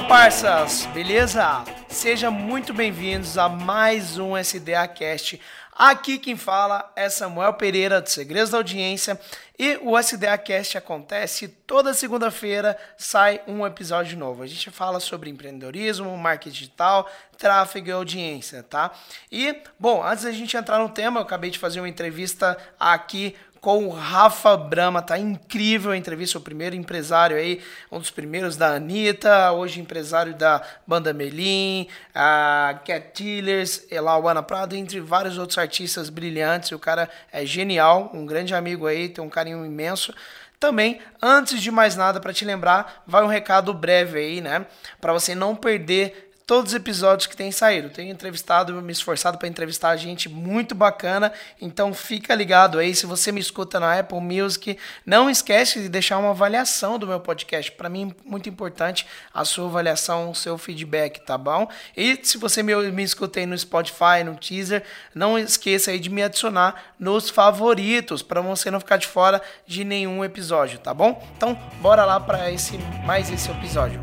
Fala parças, beleza? Sejam muito bem-vindos a mais um SDA Cast. Aqui quem fala é Samuel Pereira do Segredos da Audiência e o SDA Cast acontece toda segunda-feira, sai um episódio novo. A gente fala sobre empreendedorismo, marketing digital, tráfego e audiência, tá? E, bom, antes da gente entrar no tema, eu acabei de fazer uma entrevista aqui com o Rafa Brama. Tá incrível a entrevista, o primeiro empresário aí, um dos primeiros da Anitta, hoje empresário da Banda Melim, a Cat Tillers, Elauana Prado, entre vários outros artistas brilhantes. O cara é genial, um grande amigo aí, tem um carinho imenso. Também, antes de mais nada, para te lembrar, vai um recado breve aí, né? Para você não perder todos os episódios que têm saído. Tenho entrevistado, me esforçado para entrevistar gente muito bacana, então fica ligado aí. Se você me escuta na Apple Music, não esquece de deixar uma avaliação do meu podcast. Para mim, muito importante a sua avaliação, o seu feedback, tá bom? E se você me, me escuta aí no Spotify, no teaser, não esqueça aí de me adicionar nos favoritos, para você não ficar de fora de nenhum episódio, tá bom? Então, bora lá para esse mais esse episódio.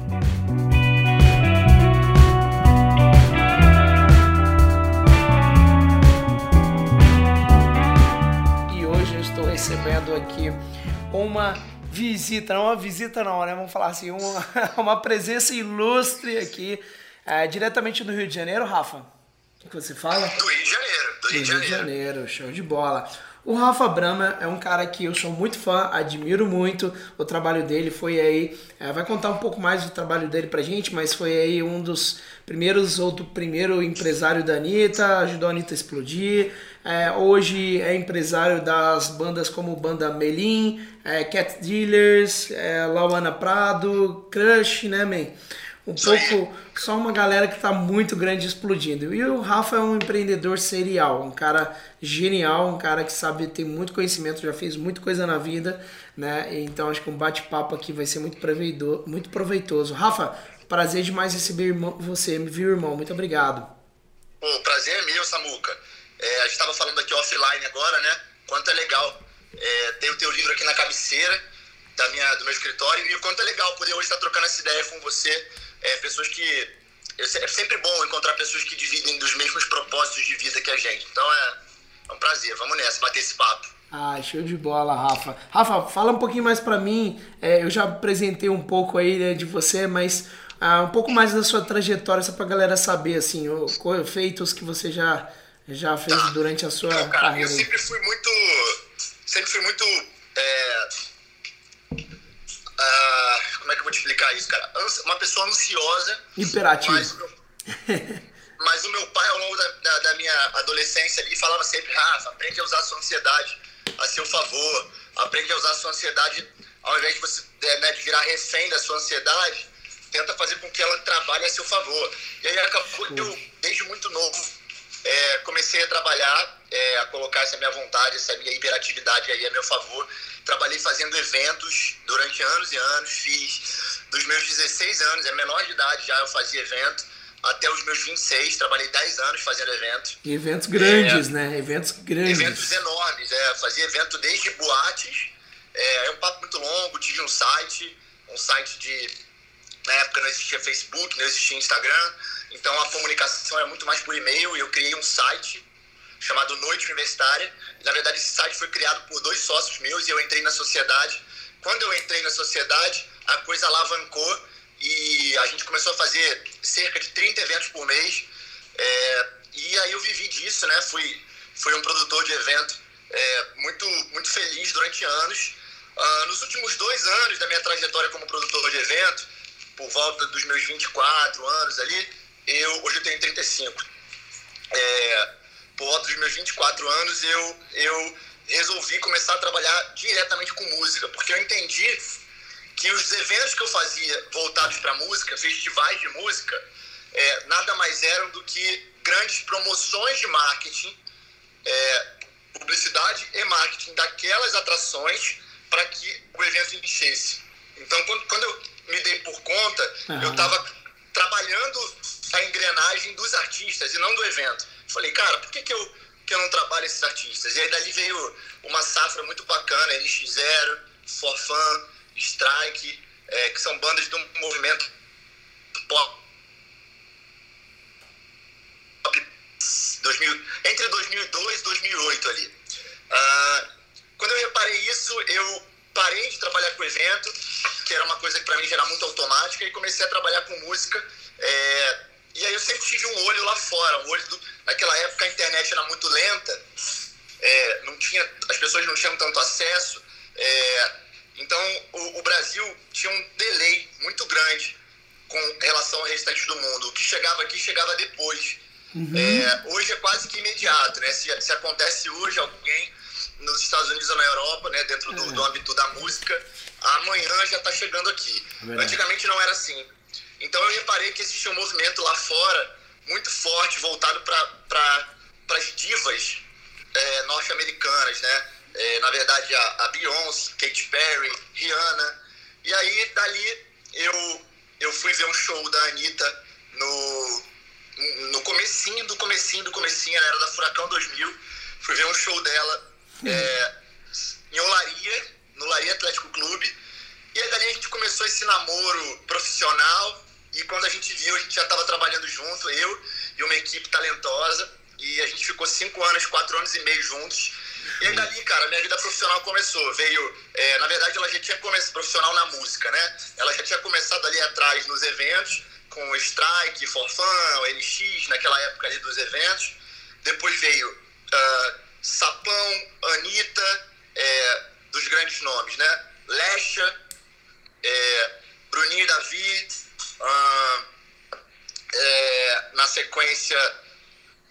Recebendo aqui uma visita, não uma visita não, né? Vamos falar assim, uma, uma presença ilustre aqui, é, diretamente do Rio de Janeiro, Rafa. O que você fala? Do Rio de Janeiro, do Rio, do Rio de Janeiro. Show de bola. O Rafa Brama é um cara que eu sou muito fã, admiro muito o trabalho dele. Foi aí, é, vai contar um pouco mais do trabalho dele pra gente, mas foi aí um dos primeiros ou do primeiro empresário da Anitta, ajudou a Anitta a explodir. É, hoje é empresário das bandas como Banda Melim, é, Cat Dealers, é, Lauana Prado, Crush, né, man? Um pouco, só uma galera que está muito grande explodindo. E o Rafa é um empreendedor serial, um cara genial, um cara que sabe, tem muito conhecimento, já fez muita coisa na vida, né? Então acho que um bate-papo aqui vai ser muito proveitoso, muito proveitoso. Rafa, prazer demais receber você, viu, irmão? Muito obrigado. O prazer é meu, Samuca. É, a gente estava falando aqui offline agora, né? Quanto é legal é, ter o teu livro aqui na cabeceira da minha, do meu escritório e o quanto é legal poder hoje estar trocando essa ideia com você. É, pessoas que. É sempre bom encontrar pessoas que dividem dos mesmos propósitos de vida que a gente. Então é, é um prazer. Vamos nessa, bater esse papo. Ah, show de bola, Rafa. Rafa, fala um pouquinho mais para mim. É, eu já apresentei um pouco aí né, de você, mas ah, um pouco mais da sua trajetória, só pra galera saber, assim, o, feitos que você já já fez tá. durante a sua então, cara, carreira? Eu sempre fui muito. Sempre fui muito. É, uh, como é que eu vou te explicar isso, cara? Uma pessoa ansiosa. Imperativo. Mas, mas o meu pai, ao longo da, da, da, minha adolescência ali, falava sempre: Rafa, aprende a usar a sua ansiedade a seu favor. Aprende a usar a sua ansiedade, ao invés de você é, né, de virar refém da sua ansiedade, tenta fazer com que ela trabalhe a seu favor. E aí acabou que eu, desde muito novo, é, comecei a trabalhar, é, a colocar essa minha vontade, essa minha hiperatividade aí a meu favor. Trabalhei fazendo eventos durante anos e anos, fiz dos meus 16 anos, é menor de idade já eu fazia evento, até os meus 26, trabalhei 10 anos fazendo eventos. E eventos grandes, é, né? Eventos grandes. Eventos enormes, é, fazia evento desde boates, é, é um papo muito longo, tive um site, um site de... Na época não existia Facebook, não existia Instagram, então a comunicação era muito mais por e-mail e eu criei um site chamado Noite Universitária. Na verdade, esse site foi criado por dois sócios meus e eu entrei na sociedade. Quando eu entrei na sociedade, a coisa alavancou e a gente começou a fazer cerca de 30 eventos por mês. É, e aí eu vivi disso, né? Fui, fui um produtor de evento é, muito, muito feliz durante anos. Uh, nos últimos dois anos da minha trajetória como produtor de evento, por volta dos meus 24 anos ali, eu hoje eu tenho 35. É, por volta dos meus 24 anos, eu, eu resolvi começar a trabalhar diretamente com música, porque eu entendi que os eventos que eu fazia voltados para música, festivais de música, é, nada mais eram do que grandes promoções de marketing, é, publicidade e marketing daquelas atrações para que o evento enchesse. Então, quando, quando eu me dei por conta, uhum. eu estava trabalhando a engrenagem dos artistas e não do evento. Falei, cara, por que, que, eu, que eu não trabalho esses artistas? E aí dali veio uma safra muito bacana, NX0, Forfan, Strike, é, que são bandas um movimento pop 2000, entre 2002 e 2008 ali. Uh, quando eu reparei isso, eu parei de trabalhar com evento, que era uma coisa que para mim já era muito automática, e comecei a trabalhar com música. É, e aí eu sempre tive um olho lá fora, um olho do, naquela época a internet era muito lenta, é, não tinha, as pessoas não tinham tanto acesso, é, então o, o, Brasil tinha um delay muito grande com relação ao restante do mundo. O que chegava aqui chegava depois. Uhum. É, hoje é quase que imediato, né? Se, se acontece hoje alguém nos Estados Unidos ou na Europa, né, dentro do, é. do âmbito da música, amanhã já está chegando aqui. É Antigamente não era assim. Então eu reparei que existia um movimento lá fora muito forte, voltado para as divas é, norte-americanas, né? É, na verdade, a, a Beyoncé, Katy Perry, Rihanna. E aí, dali, eu, eu fui ver um show da Anitta no, no comecinho do comecinho do comecinho, ela era da Furacão 2000. Fui ver um show dela é, em Olaria, no Olaria Atlético Clube. E aí dali a gente começou esse namoro profissional. E quando a gente viu, a gente já estava trabalhando junto, eu e uma equipe talentosa. E a gente ficou cinco anos, quatro anos e meio juntos. E aí dali, cara, minha vida profissional começou. Veio, é, na verdade, ela já tinha começado profissional na música, né? Ela já tinha começado ali atrás nos eventos, com o Strike, Forfan, o NX, naquela época ali dos eventos. Depois veio uh, Sapão, Anitta, é, dos grandes nomes, né? Lecha, é, Bruninho e Davi, uh, é, na sequência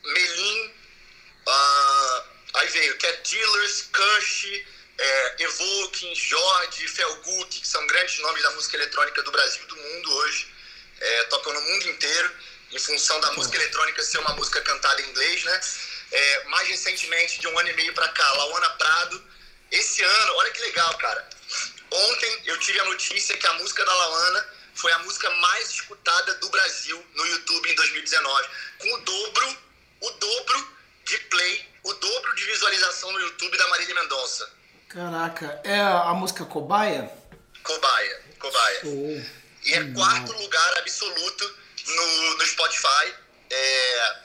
Melim, aí veio Cat Dealers, Kush, é, Evoking, Jorge, Felguk, que são grandes nomes da música eletrônica do Brasil e do mundo hoje, é, tocam no mundo inteiro, em função da música eletrônica ser uma música cantada em inglês, né? É, mais recentemente, de um ano e meio para cá, Laona Prado. Esse ano, olha que legal, cara. Ontem eu tive a notícia que a música da Laona foi a música mais escutada do Brasil no YouTube em 2019, com o dobro, o dobro de play, o dobro de visualização no YouTube da Marília Mendonça. Caraca, é a música Cobaia? Cobaia, Cobaia. Oh, e é quarto lugar absoluto no, no Spotify. É,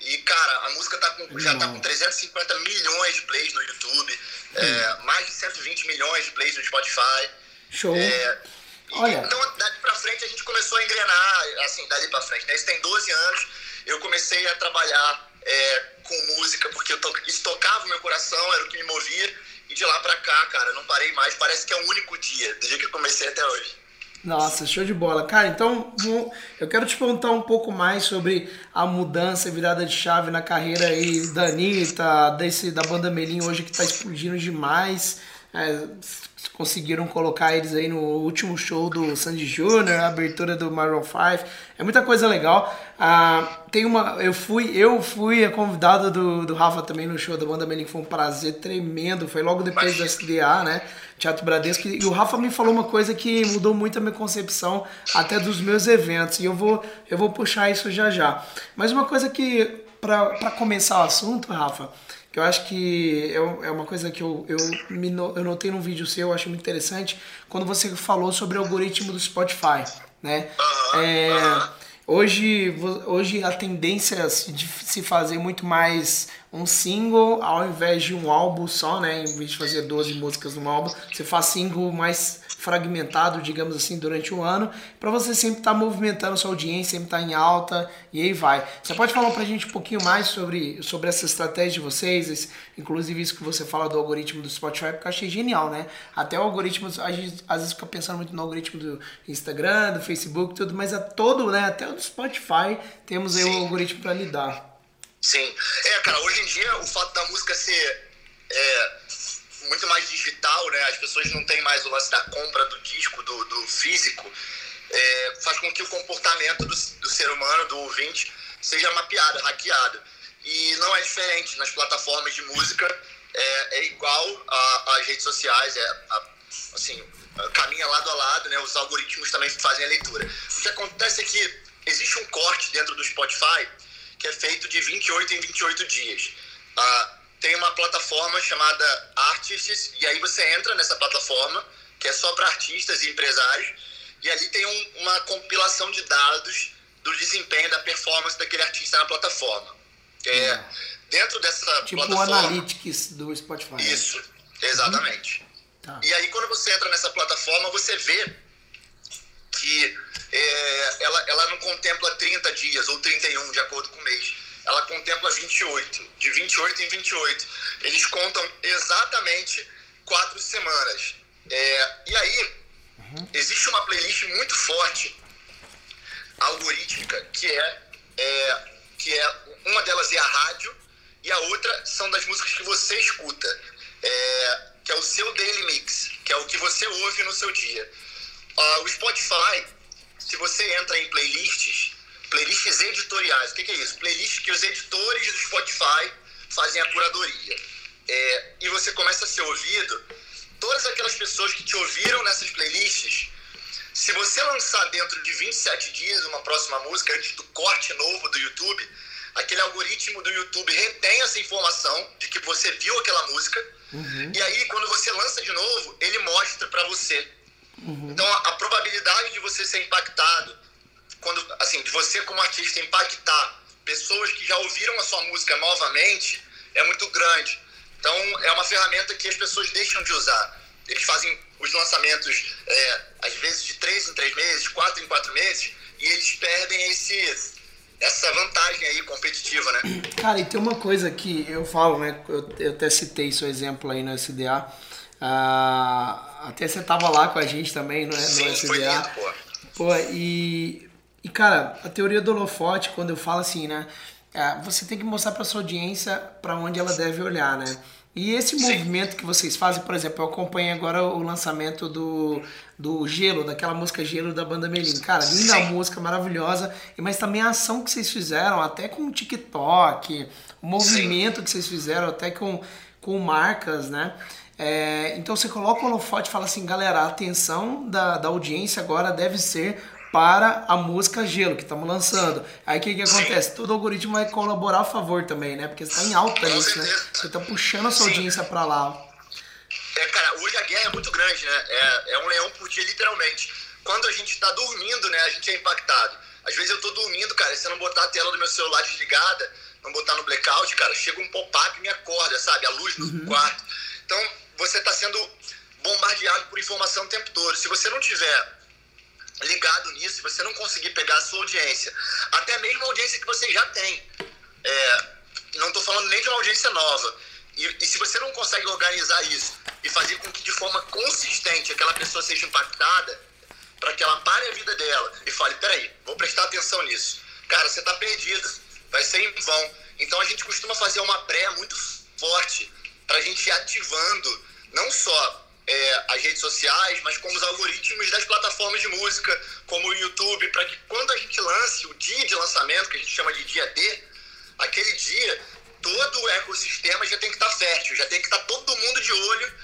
e, cara, a música tá com, já tá com 350 milhões de plays no YouTube, é, mais de 120 milhões de plays no Spotify. Show. É, Olha. Então, dali pra frente, a gente começou a engrenar, assim, dali pra frente, né? Isso tem 12 anos, eu comecei a trabalhar é, com música, porque eu to, isso tocava o meu coração, era o que me movia, e de lá pra cá, cara, não parei mais, parece que é o único dia, do dia que eu comecei até hoje. Nossa, show de bola. Cara, então eu quero te perguntar um pouco mais sobre a mudança, virada de chave na carreira aí da Anitta, desse, da banda Melim hoje que está explodindo demais. É, conseguiram colocar eles aí no último show do Sandy Jr., a abertura do Maroon 5. É muita coisa legal. Ah, tem uma, eu fui, eu fui a convidada do, do Rafa também no show da banda Melim, foi um prazer tremendo. Foi logo depois do SDA, né? Teatro Bradesco. E o Rafa me falou uma coisa que mudou muito a minha concepção até dos meus eventos. E eu vou, eu vou puxar isso já já. Mas uma coisa que, para começar o assunto, Rafa, que eu acho que é, é uma coisa que eu, eu, me, eu notei num vídeo seu, eu acho muito interessante, quando você falou sobre o algoritmo do Spotify, né? É, hoje, hoje a tendência de se fazer muito mais um single ao invés de um álbum só, né? Em vez de fazer 12 músicas num álbum, você faz single mais fragmentado, digamos assim, durante o ano, para você sempre estar tá movimentando sua audiência, sempre estar tá em alta e aí vai. Você pode falar para a gente um pouquinho mais sobre, sobre essa estratégia de vocês, esse, inclusive isso que você fala do algoritmo do Spotify, porque eu achei genial, né? Até o algoritmo, a gente às vezes fica pensando muito no algoritmo do Instagram, do Facebook, tudo, mas a todo, né? Até o do Spotify temos aí o um algoritmo para lidar. Sim. É, cara, hoje em dia o fato da música ser é, muito mais digital, né? As pessoas não têm mais o lance da compra do disco, do, do físico, é, faz com que o comportamento do, do ser humano, do ouvinte, seja mapeado, hackeado. E não é diferente nas plataformas de música, é, é igual às redes sociais, é, a, assim, caminha lado a lado, né? Os algoritmos também fazem a leitura. O que acontece é que existe um corte dentro do Spotify que é feito de 28 em 28 dias. Ah, tem uma plataforma chamada Artists, e aí você entra nessa plataforma, que é só para artistas e empresários, e ali tem um, uma compilação de dados do desempenho da performance daquele artista na plataforma. É, hum. Dentro dessa tipo plataforma... Tipo o Analytics do Spotify. Né? Isso, exatamente. Uhum. Tá. E aí quando você entra nessa plataforma, você vê que é, ela, ela não contempla 30 dias ou 31, de acordo com o mês. Ela contempla 28, de 28 em 28. Eles contam exatamente quatro semanas. É, e aí, existe uma playlist muito forte, algorítmica, que é, é, que é uma delas é a rádio e a outra são das músicas que você escuta, é, que é o seu daily mix, que é o que você ouve no seu dia. Uh, o Spotify, se você entra em playlists, playlists editoriais, o que, que, é isso? Playlists que os editores do Spotify fazem a curadoria. É, e você começa a ser ouvido, todas aquelas pessoas que te ouviram nessas playlists, se você lançar dentro de 27 dias uma próxima música, antes do corte novo do YouTube, aquele algoritmo do YouTube retém essa informação de que você viu aquela música, uhum. e aí quando você lança de novo, ele mostra para você. Uhum. Então a, a, probabilidade de você ser impactado, quando assim, de você como artista impactar pessoas que já ouviram a sua música novamente, é muito grande. Então é uma ferramenta que as pessoas deixam de usar. Eles fazem os lançamentos é, às vezes de três em três meses, quatro em quatro meses, e eles perdem esse essa vantagem aí competitiva, né? Cara, e tem uma coisa que eu falo, né? Eu, eu até citei seu exemplo aí no SDA. Ah, até você tava lá com a gente também, não é? Sim, no SDA. Foi lindo, pô. pô, e, e cara, a teoria do holofote, quando eu falo assim, né? É, você tem que mostrar para sua audiência para onde ela deve olhar, né? E esse Sim. movimento que vocês fazem, por exemplo, eu acompanho agora o lançamento do, do Gelo, daquela música Gelo da banda Melim. Cara, linda Sim. música, maravilhosa. Mas também a ação que vocês fizeram, até com o TikTok, o movimento Sim. que vocês fizeram, até com, com marcas, né? É, então você coloca o holofote e fala assim, galera, a atenção da, da audiência agora deve ser para a música Gelo, que estamos lançando. Aí o que, que acontece? Todo algoritmo vai colaborar a favor também, né? Porque você está em alta nisso, né? Você está puxando a sua Sim. audiência para lá. É, cara, hoje a guerra é muito grande, né? É, é um leão por dia, literalmente. Quando a gente está dormindo, né, a gente é impactado. Às vezes eu tô dormindo, cara, e se eu não botar a tela do meu celular desligada, não botar no blackout, cara, chega um pop-up e me acorda, sabe? A luz no uhum. quarto. Então, você está sendo bombardeado por informação o tempo todo. Se você não tiver ligado nisso, se você não conseguir pegar a sua audiência, até mesmo a audiência que você já tem, é, não estou falando nem de uma audiência nova, e, e, se você não consegue organizar isso e fazer com que de forma consistente aquela pessoa seja impactada, para que ela pare a vida dela e fale: peraí, vou prestar atenção nisso. Cara, você está perdido, vai ser em vão. Então a gente costuma fazer uma pré muito forte para a gente ir ativando não só é, as redes sociais, mas como os algoritmos das plataformas de música, como o YouTube, para que quando a gente lance o dia de lançamento, que a gente chama de dia D, aquele dia todo o ecossistema já tem que estar tá fértil, já tem que estar tá todo mundo de olho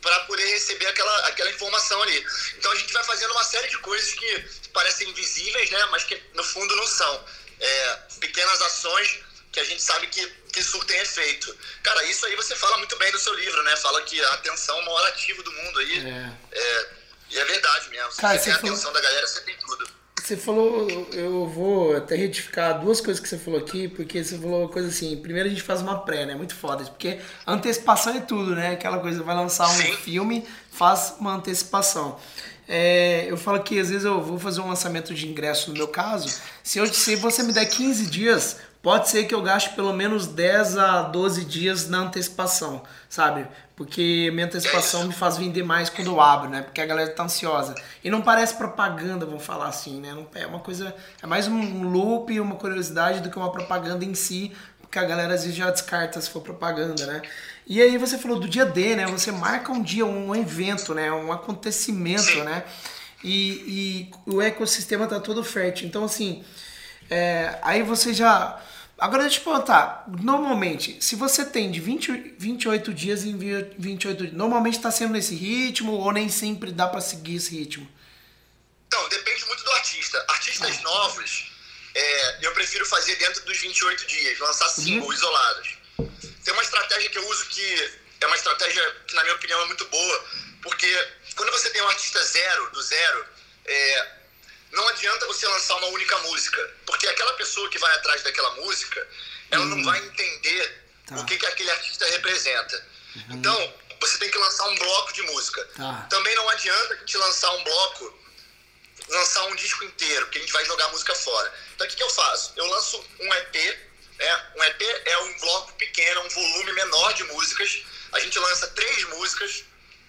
para poder receber aquela, aquela informação ali. Então a gente vai fazendo uma série de coisas que parecem invisíveis, né, mas que no fundo não são. É, pequenas ações que a gente sabe que, que surtem efeito. Cara, isso aí você fala muito bem no seu livro, né? Fala que a atenção é o maior ativo do mundo aí. É. é e é verdade mesmo. Se Cara, você tem a falou... atenção da galera, você tem tudo. Você falou, eu vou até retificar duas coisas que você falou aqui, porque você falou uma coisa assim, primeiro a gente faz uma pré, né? Muito foda, porque antecipação é tudo, né? Aquela coisa, vai lançar um Sim. filme, faz uma antecipação. É, eu falo que às vezes eu vou fazer um lançamento de ingresso no meu caso, se, eu, se você me der 15 dias, pode ser que eu gaste pelo menos 10 a 12 dias na antecipação, sabe? Porque minha antecipação me faz vender mais quando eu abro, né? Porque a galera tá ansiosa. E não parece propaganda, vamos falar assim, né? É uma coisa. É mais um loop, uma curiosidade do que uma propaganda em si, porque a galera às vezes já descarta se for propaganda, né? E aí você falou do dia D, né? Você marca um dia, um evento, né? Um acontecimento, né? E, e o ecossistema tá todo fértil. Então, assim, é, aí você já Agora deixa eu te perguntar, normalmente, se você tem de 20, 28 dias em 28 dias, normalmente está sendo nesse ritmo ou nem sempre dá para seguir esse ritmo? Então, depende muito do artista. Artistas ah. novos, é, eu prefiro fazer dentro dos 28 dias, lançar singles uhum. isolados. Tem uma estratégia que eu uso que é uma estratégia que, na minha opinião, é muito boa, porque quando você tem um artista zero, do zero, é, não adianta você lançar uma única música, porque aquela pessoa que vai atrás daquela música, ela hum. não vai entender tá. o que, que aquele artista representa. Uhum. Então, você tem que lançar um bloco de música. Tá. Também não adianta a gente lançar um bloco, lançar um disco inteiro, que a gente vai jogar a música fora. Então, o que, que eu faço? Eu lanço um EP, né? um EP é um bloco pequeno, um volume menor de músicas. A gente lança três músicas.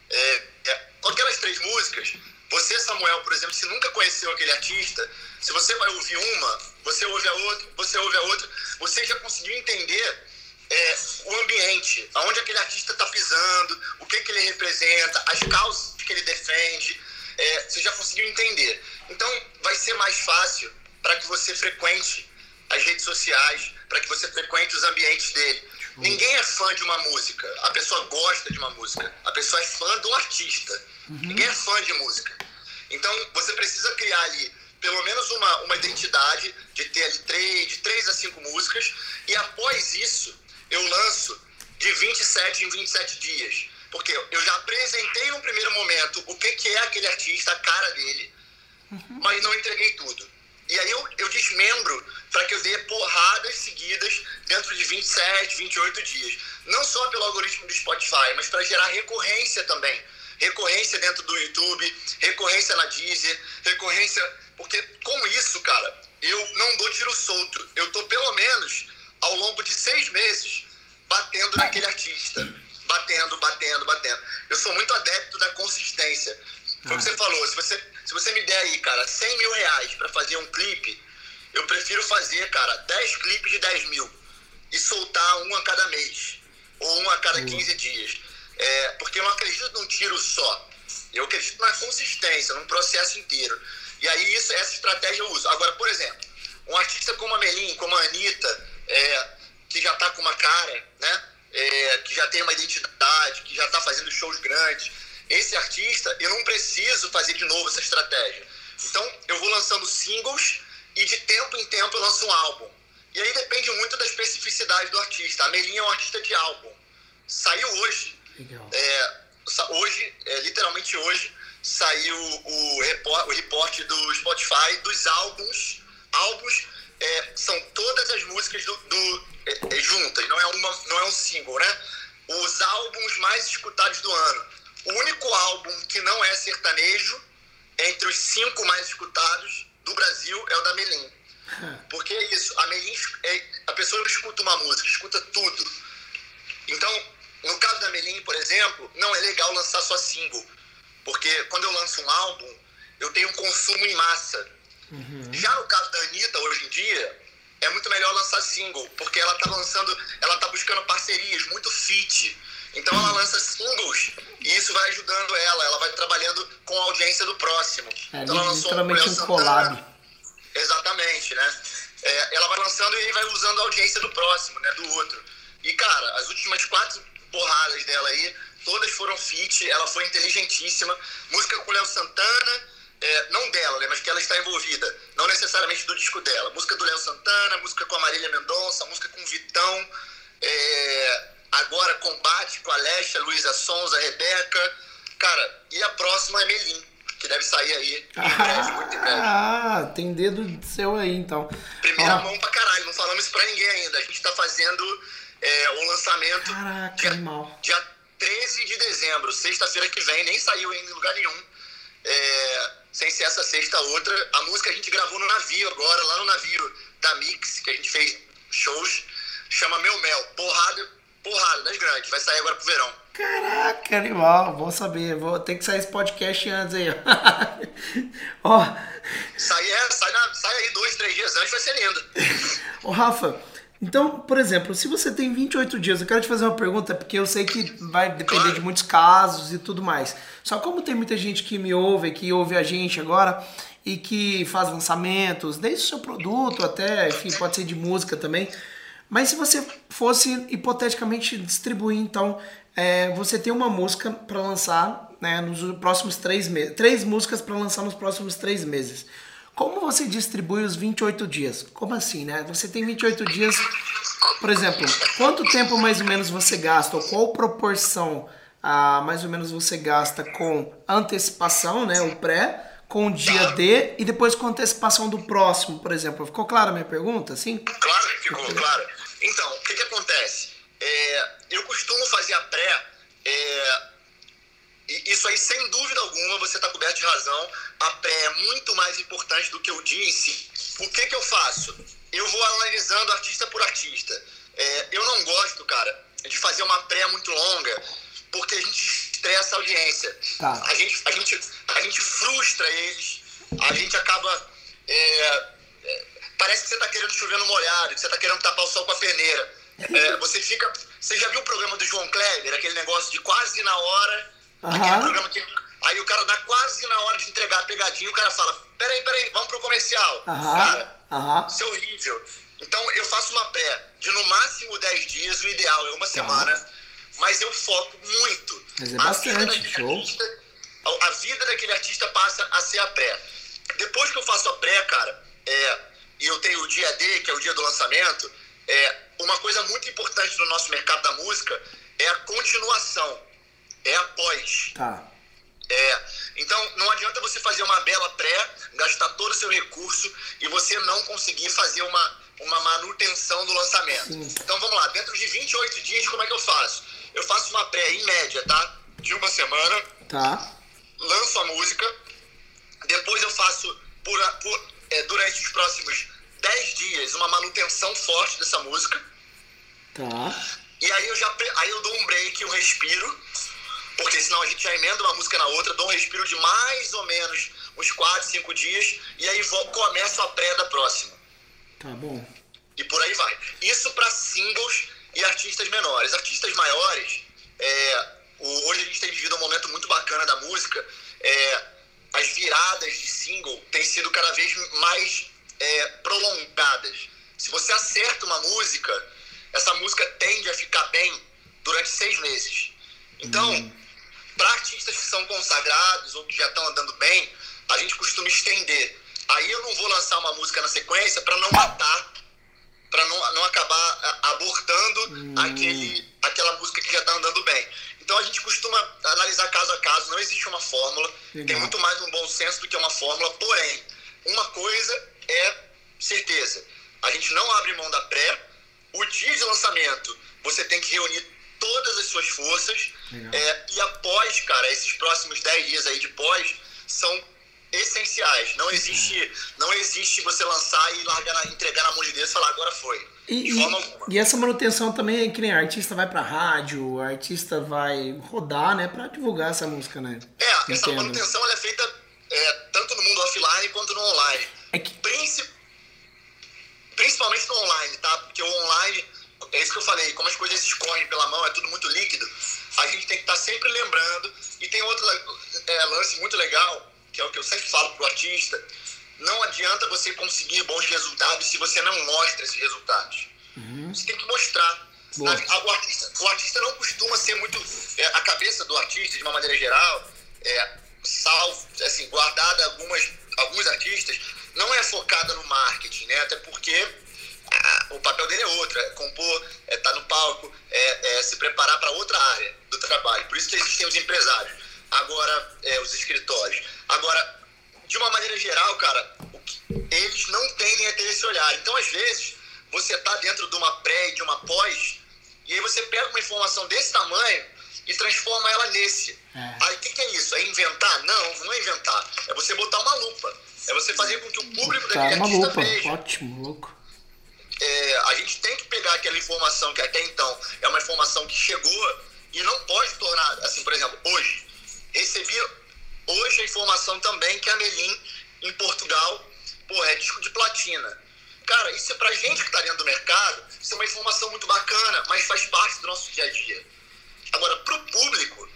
É, é, aquelas três músicas, você, Samuel, por exemplo, se nunca conheceu aquele artista, se você vai ouvir uma, você ouve a outra, você ouve a outra, você já conseguiu entender é, o ambiente, aonde aquele artista está pisando, o que, que ele representa, as causas que ele defende, é, você já conseguiu entender. Então, vai ser mais fácil para que você frequente as redes sociais, para que você frequente os ambientes dele. Ninguém é fã de uma música, a pessoa gosta de uma música, a pessoa é fã do artista. Uhum. Ninguém é fã de música. Então, você precisa criar ali pelo menos uma, uma identidade de ter ali três, de três a cinco músicas, e após isso, eu lanço de 27 em 27 dias. Porque eu já apresentei no primeiro momento o que, que é aquele artista, a cara dele, uhum. mas não entreguei tudo. E aí eu, eu desmembro para que eu dê porradas seguidas dentro de 27, 28 dias. Não só pelo algoritmo do Spotify, mas para gerar recorrência também. Recorrência dentro do YouTube, recorrência na Deezer, recorrência. Porque com isso, cara, eu não dou tiro solto. Eu tô pelo menos ao longo de seis meses batendo naquele artista. Batendo, batendo, batendo. Eu sou muito adepto da consistência. Foi o que você falou. Se você, se você me der aí, cara, 100 mil reais para fazer um clipe, eu prefiro fazer, cara, 10 clipes de 10 mil e soltar um a cada mês ou um a cada 15 dias. É, porque eu não acredito num tiro só. Eu acredito na consistência, num processo inteiro. E aí isso, essa estratégia eu uso. Agora, por exemplo, um artista como a Melim, como a Anitta, é, que já está com uma cara, né? É, que já tem uma identidade, que já está fazendo shows grandes. Esse artista, eu não preciso fazer de novo essa estratégia. Então, eu vou lançando singles e de tempo em tempo eu lanço um álbum. E aí depende muito da especificidade do artista. A Melinha é um artista de álbum. Saiu hoje. É, hoje, é, literalmente hoje, saiu o, report, o reporte do Spotify dos álbuns, álbuns é, são todas as músicas do, do é, é, juntas, não é, uma, não é um single, né? Os álbuns mais escutados do ano. O único álbum que não é sertanejo, entre os cinco mais escutados do Brasil, é o da Melim. Porque é isso, a Melim, é, a pessoa não escuta uma música, escuta tudo. Então, no caso da Melim, por exemplo, não é legal lançar só single. Porque quando eu lanço um álbum, eu tenho um consumo em massa. Uhum. Já no caso da Anitta, hoje em dia, é muito melhor lançar single, porque ela tá lançando, ela tá buscando parcerias, muito fit. Então ela lança singles e isso vai ajudando ela, ela vai trabalhando com a audiência do próximo. É, então ela lançou literalmente um collab. Exatamente, né? É, ela vai lançando e vai usando a audiência do próximo, né? Do outro. E, cara, as últimas quatro porradas dela aí, todas foram fit, ela foi inteligentíssima. Música com Léo Santana, é, não dela, né, mas que ela está envolvida, não necessariamente do disco dela. Música do Léo Santana, música com a Marília Mendonça, música com o Vitão, é, agora Combate com a Alexa, Luísa Sonza, Rebeca. Cara, e a próxima é Melim, que deve sair aí em breve, muito em breve. Ah, tem dedo seu aí então. Primeira ah. mão pra caralho, não falamos isso pra ninguém ainda. A gente tá fazendo é, o lançamento Caraca, dia, animal. dia 13 de dezembro, sexta-feira que vem, nem saiu ainda em lugar nenhum. É, sem ser essa sexta outra. A música a gente gravou no navio agora, lá no navio da Mix, que a gente fez shows, chama Meu Mel. Porrada, porrada das grandes. Vai sair agora pro verão. Caraca, animal, bom saber. Vou ter que sair esse podcast antes aí. ó. sai, é, sai, na, sai aí dois, três dias antes, vai ser lindo. Ô, Rafa, então, por exemplo, se você tem 28 dias, eu quero te fazer uma pergunta, porque eu sei que vai depender de muitos casos e tudo mais. Só como tem muita gente que me ouve, que ouve a gente agora e que faz lançamentos, desde o seu produto até, enfim, pode ser de música também. Mas se você fosse hipoteticamente distribuir, então, é, você tem uma música para lançar né, nos próximos três meses, três músicas para lançar nos próximos três meses. Como você distribui os 28 dias? Como assim, né? Você tem 28 dias, por exemplo, quanto tempo mais ou menos você gasta, ou qual proporção ah, mais ou menos você gasta com antecipação, né, o pré, com o dia D e depois com antecipação do próximo, por exemplo. Ficou clara a minha pergunta, sim? Claro que ficou, claro. Então, o que, que acontece? É, eu costumo fazer a pré. É, isso aí, sem dúvida alguma, você está coberto de razão. A pré é muito mais importante do que o dia em si. O que, que eu faço? Eu vou analisando artista por artista. É, eu não gosto, cara, de fazer uma pré muito longa, porque a gente estressa a audiência. Tá. A, gente, a, gente, a gente frustra eles, a gente acaba. É, é, parece que você está querendo chover no molhado, que você está querendo tapar o sol com a peneira. É, você fica. Você já viu o programa do João Kleber, aquele negócio de quase na hora? Uhum. Aquele programa que. Aí o cara dá quase na hora de entregar a pegadinha o cara fala: peraí, peraí, vamos pro comercial. Uhum. Cara, uhum. isso é horrível. Então eu faço uma pré de no máximo 10 dias, o ideal é uma semana, mas eu foco muito. Mas é bastante, show. Artista, a, a, vida daquele artista passa a ser a pré. Depois que eu faço a pré, cara, é, e eu tenho o dia D, que é o dia do lançamento, é, uma coisa muito importante no nosso mercado da música é a continuação, é a pós. Tá. É, então não adianta você fazer uma bela pré, gastar todo o seu recurso e você não conseguir fazer uma, uma manutenção do lançamento. Sim. Então vamos lá, dentro de 28 dias, como é que eu faço? Eu faço uma pré em média, tá? De uma semana. Tá. Lanço a música. Depois eu faço por, por é, durante os próximos 10 dias uma manutenção forte dessa música. Tá. E aí eu já aí eu dou um break, um respiro, porque senão a gente já emenda uma música na outra, dou um respiro de mais ou menos uns 4, 5 dias, e aí vou, começo a pré da próxima. Tá bom. E por aí vai. Isso para singles e artistas menores. Artistas maiores, é, hoje a gente tem vivido um momento muito bacana da música. É, as viradas de single têm sido cada vez mais é, prolongadas. Se você acerta uma música, essa música tende a ficar bem durante seis meses. Então, hum. Para artistas que são consagrados ou que já estão andando bem, a gente costuma estender. Aí eu não vou lançar uma música na sequência para não matar, para não, não acabar abortando hum. aquele, aquela música que já está andando bem. Então a gente costuma analisar caso a caso, não existe uma fórmula, Legal. tem muito mais um bom senso do que uma fórmula, porém, uma coisa é certeza, a gente não abre mão da pré, o dia de lançamento você tem que reunir todas as suas forças, é, e após, cara, esses próximos 10 dias aí de pós, são essenciais. Não existe, não existe você lançar e largar na, entregar na mão de Deus e falar agora foi. E, alguma. E essa manutenção também é que nem artista vai pra rádio, artista vai rodar, né, pra divulgar essa música, né? É, Entendo. essa manutenção ela é feita é, tanto no mundo offline quanto no online. É que... Princi... Principalmente no online, tá? Porque o online, é isso que eu falei, como as coisas escorrem pela mão, é tudo muito líquido, a gente tem que estar tá sempre lembrando. E tem outro é, lance muito legal, que é o que eu sempre falo pro artista, não adianta você conseguir bons resultados se você não mostra esses resultados. Uhum. Você tem que mostrar. O artista, o artista, não costuma ser muito. É, a cabeça do artista, de uma maneira geral, é, salvo, assim, guardada algumas, alguns artistas, não é focada no marketing, né? Até porque o papel dele é outro, é compor, é estar tá no palco, é, é se preparar para outra área do trabalho. Por isso que existem os empresários agora é, os escritórios. Agora, de uma maneira geral, cara, eles não tendem a ter esse olhar. Então, às vezes, você está dentro de uma pré e de uma pós, e aí você pega uma informação desse tamanho e transforma ela nesse. É. Aí o que, que, é isso? É inventar? Não, não é inventar. É você botar uma lupa. É você fazer com que o público daquele artista lupa. veja. Ótimo, louco. É, a gente tem que pegar aquela informação que até então é uma informação que chegou e não pode tornar, assim, por exemplo, hoje, Recebi hoje a informação também que a Melim, em Portugal, porra, é disco de platina. Cara, isso é pra gente que tá dentro do mercado, isso é uma informação muito bacana, mas faz parte do nosso dia a dia. Agora, pro público,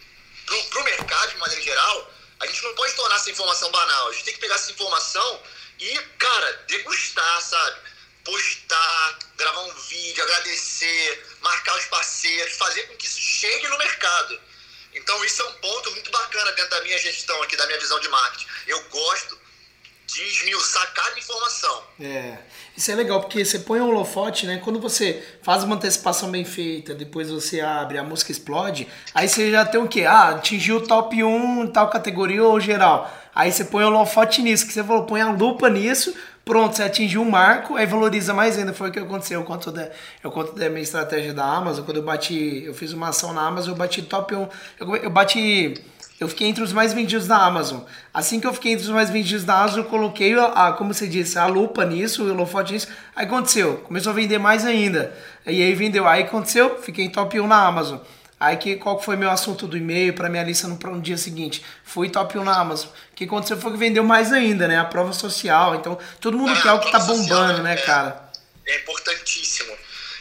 pro, pro mercado de maneira geral, a gente não pode tornar essa informação banal. A gente tem que pegar essa informação e, cara, degustar, sabe? Postar, gravar um vídeo, agradecer, marcar os parceiros, fazer com que isso chegue no mercado. Então, isso é um ponto muito bacana dentro da minha gestão aqui, da minha visão de marketing. Eu gosto de esmiuçar cada informação. É, isso é legal, porque você põe um holofote, né? Quando você faz uma antecipação bem feita, depois você abre, a música explode, aí você já tem o quê? Ah, atingiu o top 1 em tal categoria ou geral. Aí você põe o holofote nisso, que você falou, põe a lupa nisso, pronto, você atingiu um marco, aí valoriza mais ainda. Foi o que aconteceu. Eu conto da, eu conto da minha estratégia da Amazon, quando eu bati, eu fiz uma ação na Amazon, eu bati top 1, eu, eu bati eu fiquei entre os mais vendidos da Amazon. Assim que eu fiquei entre os mais vendidos da Amazon, eu coloquei, a, a como você disse, a lupa nisso, o holofote nisso. Aí aconteceu, começou a vender mais ainda. E aí vendeu. Aí aconteceu, fiquei em top 1 na Amazon. Aí que, qual foi meu assunto do e-mail para minha lista no, no, dia seguinte? Fui top 1 na Amazon. O que aconteceu foi que vendeu mais ainda, né? A prova social. Então, todo mundo é, quer o que tá bombando, né, é, cara? É importantíssimo.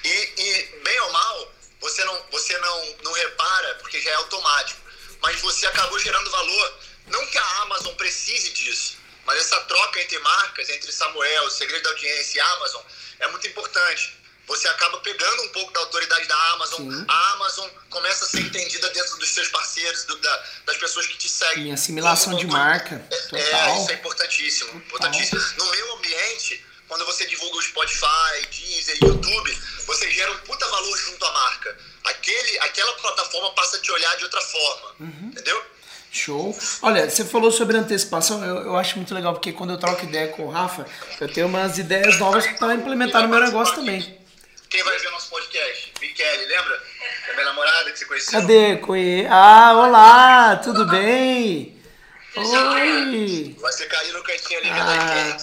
E, e, bem ou mal, você não, você não, não repara, porque já é automático mas você acabou gerando valor. Não que a Amazon precise disso, mas essa troca entre marcas, entre Samuel, Segredo da Audiência e Amazon, é muito importante. Você acaba pegando um pouco da autoridade da Amazon. Sim. A Amazon começa a ser entendida dentro dos seus parceiros, do, da, das pessoas que te seguem. E assimilação de marca. É, é, isso é importantíssimo. importantíssimo. No meu ambiente, quando você divulga o Spotify, Deezer, YouTube, você gera um puta valor junto à marca. Aquele, aquela plataforma passa a te olhar de outra forma. Uhum. Entendeu? Show. Olha, você falou sobre antecipação, eu, eu acho muito legal, porque quando eu troco ideia com o Rafa, eu tenho umas ideias novas para implementar no meu negócio também. Quem vai ver nosso podcast? Michele, lembra? É minha namorada que você conheceu. Cadê? Conhe... Ah, olá, tudo bem? Oi. Vai ser cair no cantinho ali, ah.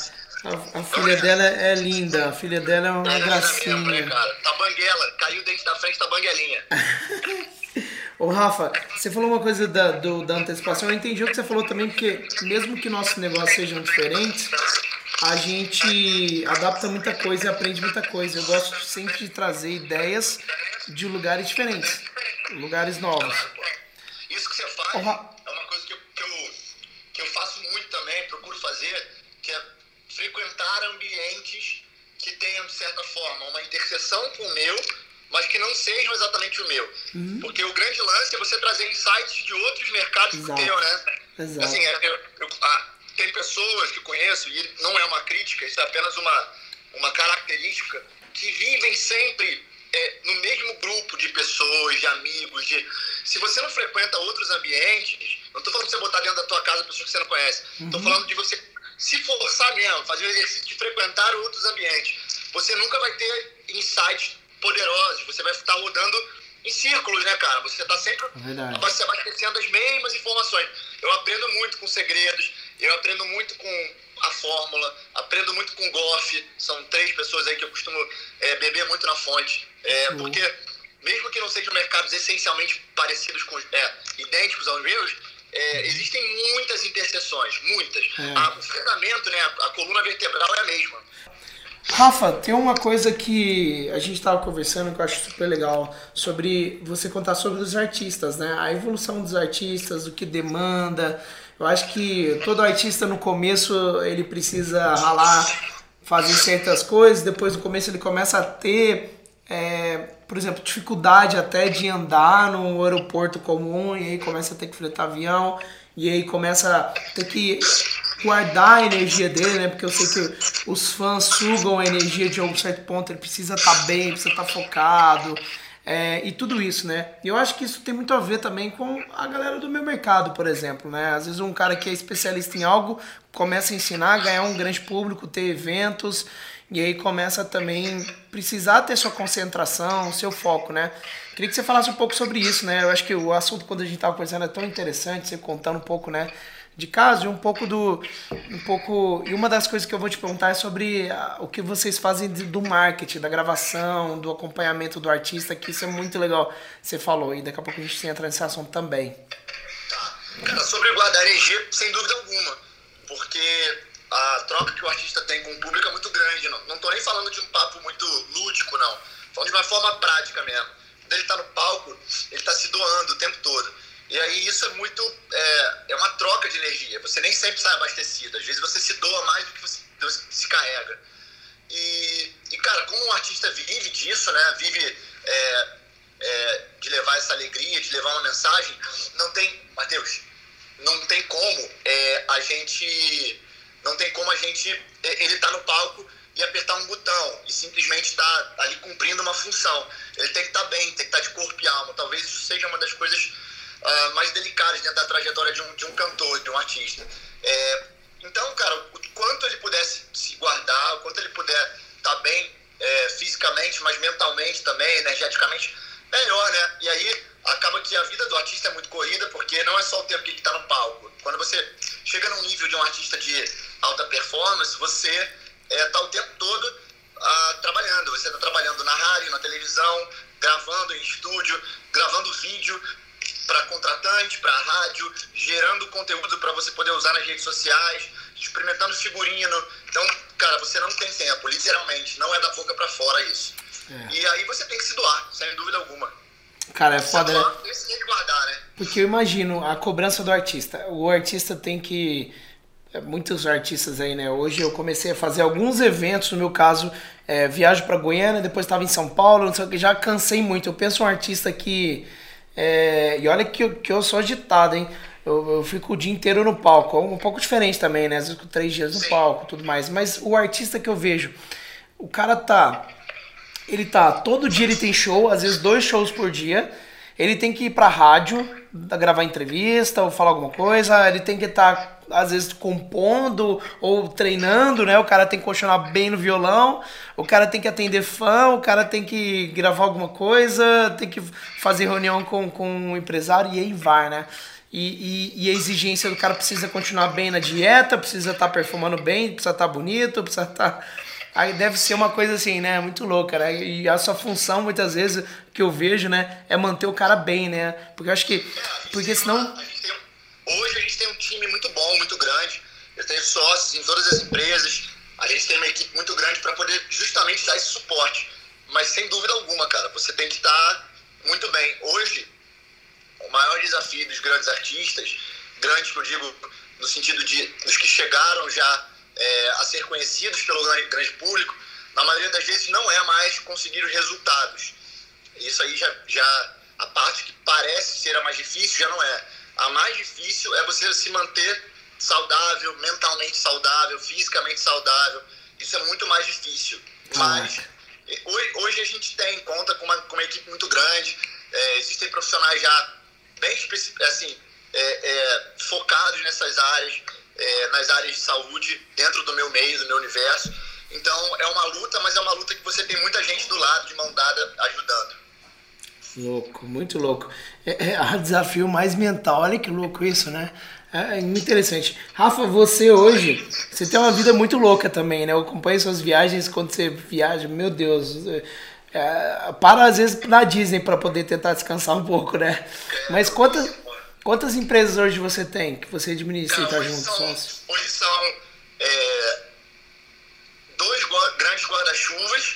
A, a filha dela é linda, a filha dela é uma é gracinha. Mesmo, né, cara? Tá banguela, caiu o dente da frente, tá banguelinha. Ô Rafa, você falou uma coisa da, do, da antecipação, eu entendi o que você falou também, porque mesmo que nossos negócios sejam diferentes, a gente adapta muita coisa e aprende muita coisa. Eu gosto sempre de trazer ideias de lugares diferentes, lugares novos. Isso que você faz é uma coisa que eu, que eu, que eu faço muito também, procuro fazer, que é frequentar ambientes que tenham, de certa forma, uma interseção com o meu, mas que não sejam exatamente o meu. Uhum. Porque o grande lance é você trazer insights de outros mercados Exato. que o teu, né? Exato. Assim, é, eu, eu, ah, tem pessoas que conheço, e não é uma crítica, isso é apenas uma, uma característica, que vivem sempre é, no mesmo grupo de pessoas, de amigos, de... Se você não frequenta outros ambientes, não estou falando de você botar dentro da tua casa pessoas que você não conhece, estou uhum. falando de você se forçar mesmo, fazer o exercício de frequentar outros ambientes, você nunca vai ter insights poderosos, você vai estar rodando em círculos, né, cara? Você está sempre é se abastecendo as mesmas informações. Eu aprendo muito com segredos, eu aprendo muito com a fórmula, aprendo muito com Goff, são três pessoas aí que eu costumo é, beber muito na fonte, é, uhum. porque mesmo que não sejam mercados essencialmente parecidos com, é, idênticos aos meus, é, existem muitas interseções, muitas. É. A, o fundamento, né, a, a coluna vertebral é a mesma. Rafa, tem uma coisa que a gente estava conversando que eu acho super legal sobre você contar sobre os artistas, né? A evolução dos artistas, o que demanda. Eu acho que todo artista no começo ele precisa ralar, fazer certas coisas, depois no começo ele começa a ter é, por exemplo, dificuldade até de andar no aeroporto comum e aí começa a ter que fretar avião e aí começa a ter que guardar a energia dele, né? Porque eu sei que os fãs sugam a energia de um certo ponto, ele precisa estar tá bem, precisa estar tá focado. É, e tudo isso, né? Eu acho que isso tem muito a ver também com a galera do meu mercado, por exemplo, né? Às vezes um cara que é especialista em algo começa a ensinar, ganhar um grande público, ter eventos e aí começa também precisar ter sua concentração, seu foco, né? Queria que você falasse um pouco sobre isso, né? Eu acho que o assunto quando a gente estava conversando é tão interessante, você contando um pouco, né? De caso e um pouco do. Um pouco. E uma das coisas que eu vou te perguntar é sobre o que vocês fazem do marketing, da gravação, do acompanhamento do artista, que isso é muito legal. Você falou, e daqui a pouco a gente entra nesse assunto também. Tá. Cara, sobre energia, sem dúvida alguma. Porque a troca que o artista tem com o público é muito grande. Não, não tô nem falando de um papo muito lúdico, não. Falando de uma forma prática mesmo. Quando ele tá no palco, ele tá se doando o tempo todo. E aí isso é muito. É, é uma troca de energia. Você nem sempre sai abastecido. Às vezes você se doa mais do que você, se carrega. E, e, cara, como um artista vive disso, né? Vive é, é, de levar essa alegria, de levar uma mensagem, não tem. Matheus, não tem como é, a gente não tem como a gente ele tá no palco e apertar um botão e simplesmente tá ali cumprindo uma função. Ele tem que estar tá bem, tem que estar tá de corpo e alma. Talvez isso seja uma das coisas uh, mais delicadas dentro da trajetória de um, de um cantor, de um artista. É, então, cara, o quanto ele pudesse se guardar, o quanto ele puder estar tá bem é, fisicamente, mas mentalmente também, energeticamente, melhor, né? E aí acaba que a vida do artista é muito corrida, porque não é só o tempo que está no palco. Quando você chega num nível de um artista de alta performance, você está é, tá o tempo todo ah, trabalhando. Você está trabalhando na rádio, na televisão, gravando em estúdio, gravando vídeo para contratante, para rádio, gerando conteúdo para você poder usar nas redes sociais, experimentando figurino. Então, cara, você não tem tempo, literalmente, não é da boca para fora isso. É. E aí você tem que se doar, sem dúvida alguma. Cara, é foda, né? guardar, né? Porque eu imagino a cobrança do artista. O artista tem que é, muitos artistas aí, né? Hoje eu comecei a fazer alguns eventos, no meu caso, é, viajo para Goiânia, depois estava em São Paulo, não sei o que, já cansei muito. Eu penso um artista que. É, e olha que eu, que eu sou agitado, hein? Eu, eu, fico o dia inteiro no palco. É um pouco diferente também, né? Às vezes três dias no Sim. palco tudo mais. Mas o artista que eu vejo, o cara tá. Ele tá. Todo dia ele tem show, às vezes dois shows por dia. Ele tem que ir pra rádio, gravar entrevista ou falar alguma coisa. Ele tem que estar. Tá às vezes compondo ou treinando, né? O cara tem que continuar bem no violão, o cara tem que atender fã, o cara tem que gravar alguma coisa, tem que fazer reunião com, com um empresário e aí vai, né? E, e, e, a exigência do cara precisa continuar bem na dieta, precisa estar tá performando bem, precisa estar tá bonito, precisa estar. Tá... Aí deve ser uma coisa assim, né? Muito louca, né? E a sua função, muitas vezes, que eu vejo, né? É manter o cara bem, né? Porque eu acho que. Porque senão. Hoje a gente tem um time muito bom, muito grande. Eu tenho sócios em todas as empresas. A gente tem uma equipe muito grande para poder justamente dar esse suporte. Mas sem dúvida alguma, cara, você tem que estar muito bem. Hoje, o maior desafio dos grandes artistas, grandes que eu digo no sentido de dos que chegaram já é, a ser conhecidos pelo grande público, na maioria das vezes não é mais conseguir os resultados. Isso aí já, já a parte que parece ser a mais difícil já não é a mais difícil é você se manter saudável, mentalmente saudável, fisicamente saudável. Isso é muito mais difícil. Mas hoje, hoje a gente tem, conta com uma, com uma equipe muito grande, é, existem profissionais já bem assim, é, é, focados nessas áreas, é, nas áreas de saúde, dentro do meu meio, do meu universo. Então é uma luta, mas é uma luta que você tem muita gente do lado, de mão dada, ajudando. Louco, muito louco. É, é a desafio mais mental. Olha que louco isso, né? É, é interessante. Rafa, você hoje, você tem uma vida muito louca também, né? Eu acompanho suas viagens quando você viaja, meu Deus. É, é para às vezes na Disney para poder tentar descansar um pouco, né? Mas quantas, quantas empresas hoje você tem que você administra e está junto? São, hoje são é, dois grandes guarda-chuvas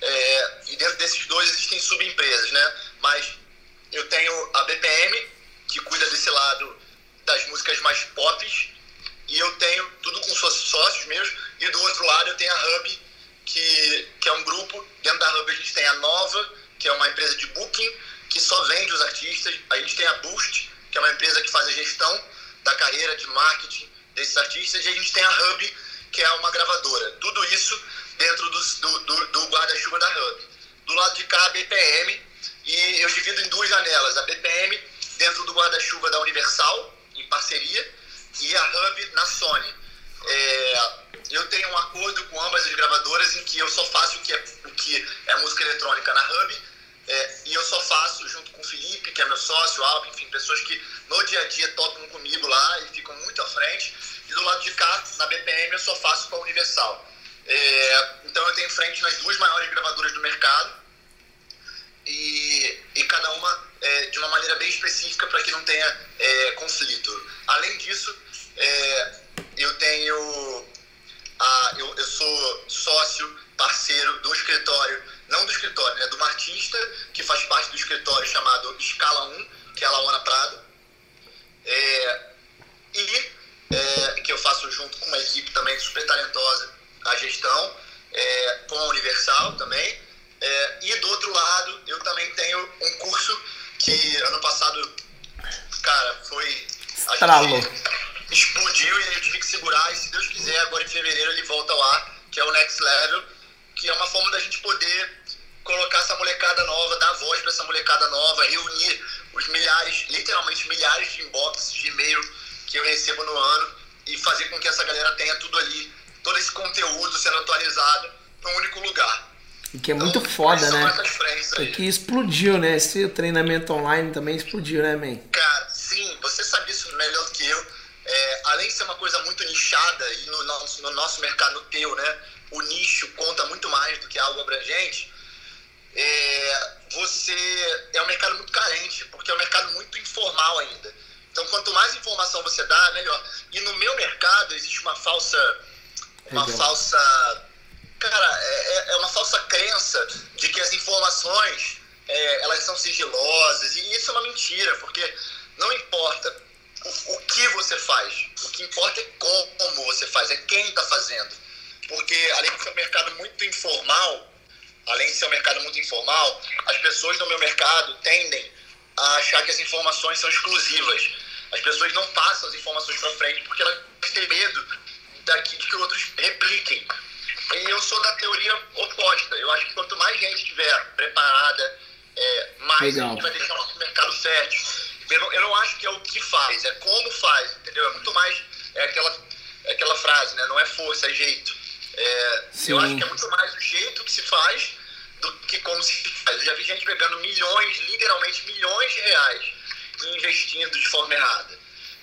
é, e dentro desses dois existem subempresas, né? Mas eu tenho a BPM, que cuida desse lado das músicas mais pop, e eu tenho tudo com sócios mesmo, e do outro lado eu tenho a Hub, que, que é um grupo, dentro da Hub a gente tem a Nova, que é uma empresa de booking, que só vende os artistas, a gente tem a Boost, que é uma empresa que faz a gestão da carreira de marketing desses artistas, e a gente tem a Hub, que é uma gravadora. Tudo isso dentro do, do, do, guarda-chuva da Hub. Do lado de cá, a BPM, e eu divido em duas janelas, a BPM dentro do guarda-chuva da Universal, em parceria, e a Hub na Sony. É, eu tenho um acordo com ambas as gravadoras em que eu só faço o que é, o que é música eletrônica na Hub, é, e eu só faço junto com o Felipe, que é meu sócio, Alvin, pessoas que no dia a dia tocam comigo lá e ficam muito à frente. E do lado de cá, na BPM, eu só faço com a Universal. É, então eu tenho frente nas duas maiores gravadoras do mercado e, e cada uma é, de uma maneira bem específica para que não tenha é, conflito. Além disso, é, eu tenho a, eu, eu sou sócio, parceiro do escritório, não do escritório, né, de uma artista que faz parte do escritório chamado Escala 1, que é a Laona Prado. É, e é, que eu faço junto com uma equipe também super talentosa a gestão, é, com a Universal também. É, e do outro lado, eu também tenho um curso que ano passado, cara, foi. Estralo. explodiu e eu tive que segurar. E se Deus quiser quiser, agora em fevereiro ele volta ao ar, que é o Next Level, que é uma forma da gente poder colocar essa molecada nova, dar voz para essa molecada nova, reunir os milhares, literalmente milhares de inbox de e-mail que eu recebo no ano e fazer com que essa galera tenha tudo ali, todo esse conteúdo sendo atualizado num único lugar. E que é muito então, foda, né? E que explodiu, né? Esse treinamento online também explodiu, né, man? Cara, sim, você sabe isso melhor do que eu. É, além de ser uma coisa muito nichada, e no nosso, no nosso mercado, no teu, né? O nicho conta muito mais do que algo abrangente. É, você é um mercado muito carente, porque é um mercado muito informal ainda. Então, quanto mais informação você dá, melhor. E no meu mercado existe uma falsa, uma Legal. falsa, cara, é, é, é uma falsa crença de que as informações é, elas são sigilosas e isso é uma mentira, porque não importa o, o que você faz, o que importa é como você faz, é quem está fazendo, porque além de ser um mercado muito informal além de ser um mercado muito informal, as pessoas no meu mercado tendem a achar que as informações são exclusivas. As pessoas não passam as informações para frente porque elas têm medo daqui de que outros repliquem. E eu sou da teoria oposta. Eu acho que quanto mais gente estiver preparada, é, mais Legal. a gente vai deixar o nosso mercado fértil. Eu não, eu não, acho que é o que faz, é como faz, entendeu? É muito mais é aquela, é aquela frase, né? Não é força, é jeito. É, eu acho que é muito mais o jeito que se faz do que como se faz. Eu já vi gente pegando milhões, literalmente milhões de reais e investindo de forma errada.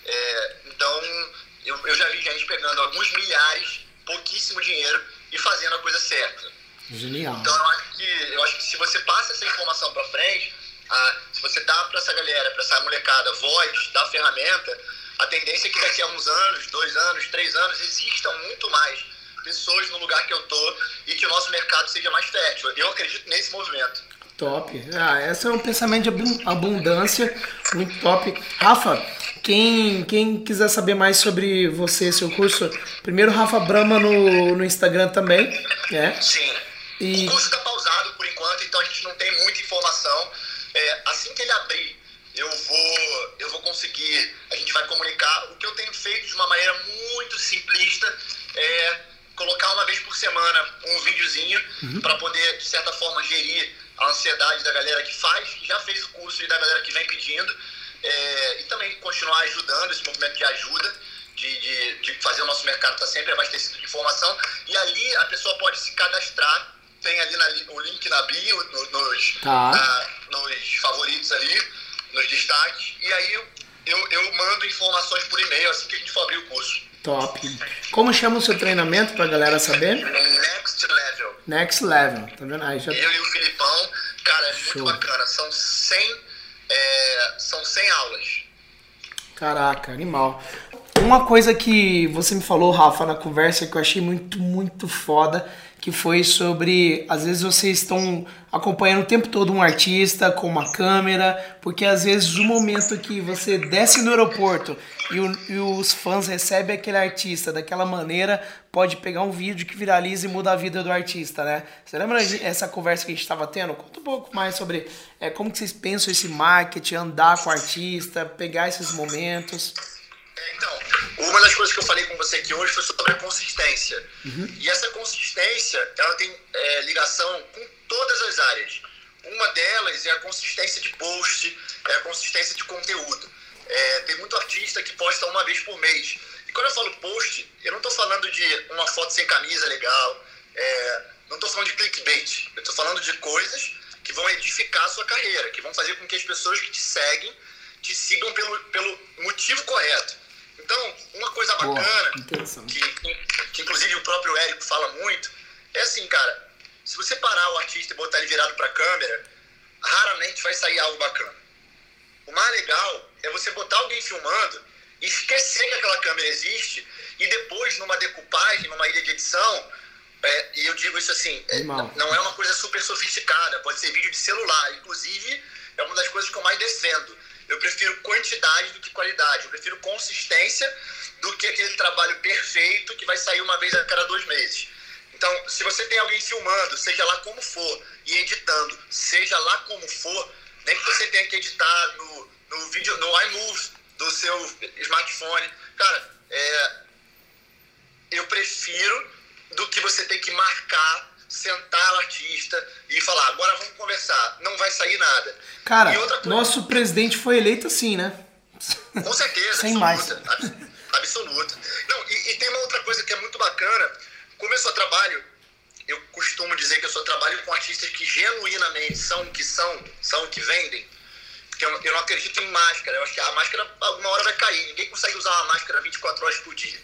É, então, eu, eu já vi gente pegando alguns milhares, pouquíssimo dinheiro e fazendo a coisa certa. Genial. Então, eu acho que, eu acho que se você passa essa informação para frente, a, se você dá para essa galera, para essa molecada, voz, dá ferramenta, a tendência é que daqui a uns anos, dois anos, três anos, existam muito mais pessoas no lugar que eu tô e que o nosso mercado seja mais fértil. Eu acredito nesse movimento. Top. Ah, esse é um pensamento de abundância muito top. Rafa, quem, quem quiser saber mais sobre você, seu curso, primeiro Rafa Brama no, no Instagram também, né? Sim. E... O curso está pausado por enquanto, então a gente não tem muita informação. É, assim que ele abrir, eu vou, eu vou conseguir, a gente vai comunicar. O que eu tenho feito de uma maneira muito simplista é colocar uma vez por semana um videozinho uhum. para poder, de certa forma, gerir a ansiedade da galera que faz, já fez o curso e da galera que vem pedindo. É, e também continuar ajudando esse movimento de ajuda, de, de, de fazer o nosso mercado estar tá sempre abastecido de informação. E ali a pessoa pode se cadastrar, tem ali na, o link na bio, no, nos, tá. na, nos favoritos ali, nos destaques. E aí eu, eu, eu mando informações por e-mail assim que a gente for abrir o curso. Top. Como chama o seu treinamento pra galera saber? Next Level. Next Level, tá vendo? Aí já... Eu e o Filipão, cara, é muito Show. bacana. São 100, é, são 100 aulas. Caraca, animal. Uma coisa que você me falou, Rafa, na conversa que eu achei muito, muito foda que foi sobre às vezes vocês estão acompanhando o tempo todo um artista com uma câmera, porque às vezes o momento que você desce no aeroporto e, o, e, os fãs recebem aquele artista daquela maneira, pode pegar um vídeo que viraliza e muda a vida do artista, né? Você lembra essa conversa que a gente estava tendo? Conta um pouco mais sobre é, como que vocês pensam esse marketing, andar com o artista, pegar esses momentos. Então, uma das coisas que eu falei com você aqui hoje foi sobre a consistência. Uhum. E essa consistência, ela tem é, ligação com todas as áreas. Uma delas é a consistência de post, é a consistência de conteúdo. É, tem muito artista que posta uma vez por mês. E quando eu falo post, eu não estou falando de uma foto sem camisa legal, é, não estou falando de clickbait. Eu estou falando de coisas que vão edificar a sua carreira, que vão fazer com que as pessoas que te seguem te sigam pelo, pelo motivo correto. Então, uma coisa bacana, que, que inclusive o próprio Érico fala muito, é assim, cara, se você parar o artista e botar ele virado para a câmera, raramente vai sair algo bacana. O mais legal é você botar alguém filmando e esquecer que aquela câmera existe e depois, numa decupagem, numa ilha de edição, é, e eu digo isso assim, é, não é uma coisa super sofisticada, pode ser vídeo de celular. Inclusive, é uma das coisas que eu mais defendo. Eu prefiro quantidade do que qualidade. Eu prefiro consistência do que aquele trabalho perfeito que vai sair uma vez a cada dois meses. Então, se você tem alguém filmando, seja lá como for, e editando, seja lá como for, nem que você tenha que editar no, no vídeo, no iMovie do seu smartphone. Cara, é, eu prefiro do que você ter que marcar, sentar o artista e falar, agora vamos conversar. Não vai sair nada. Cara, coisa... nosso presidente foi eleito assim, né? Com certeza, Sem absoluta, mais. absoluta. Não, e, e, tem uma outra coisa que é muito bacana. Eu só trabalho, eu costumo dizer que eu só trabalho com artistas que genuinamente são o que são, são o que vendem. Porque eu, não acredito em máscara. Eu acho que a máscara alguma hora vai cair. Ninguém consegue usar uma máscara 24 horas por dia.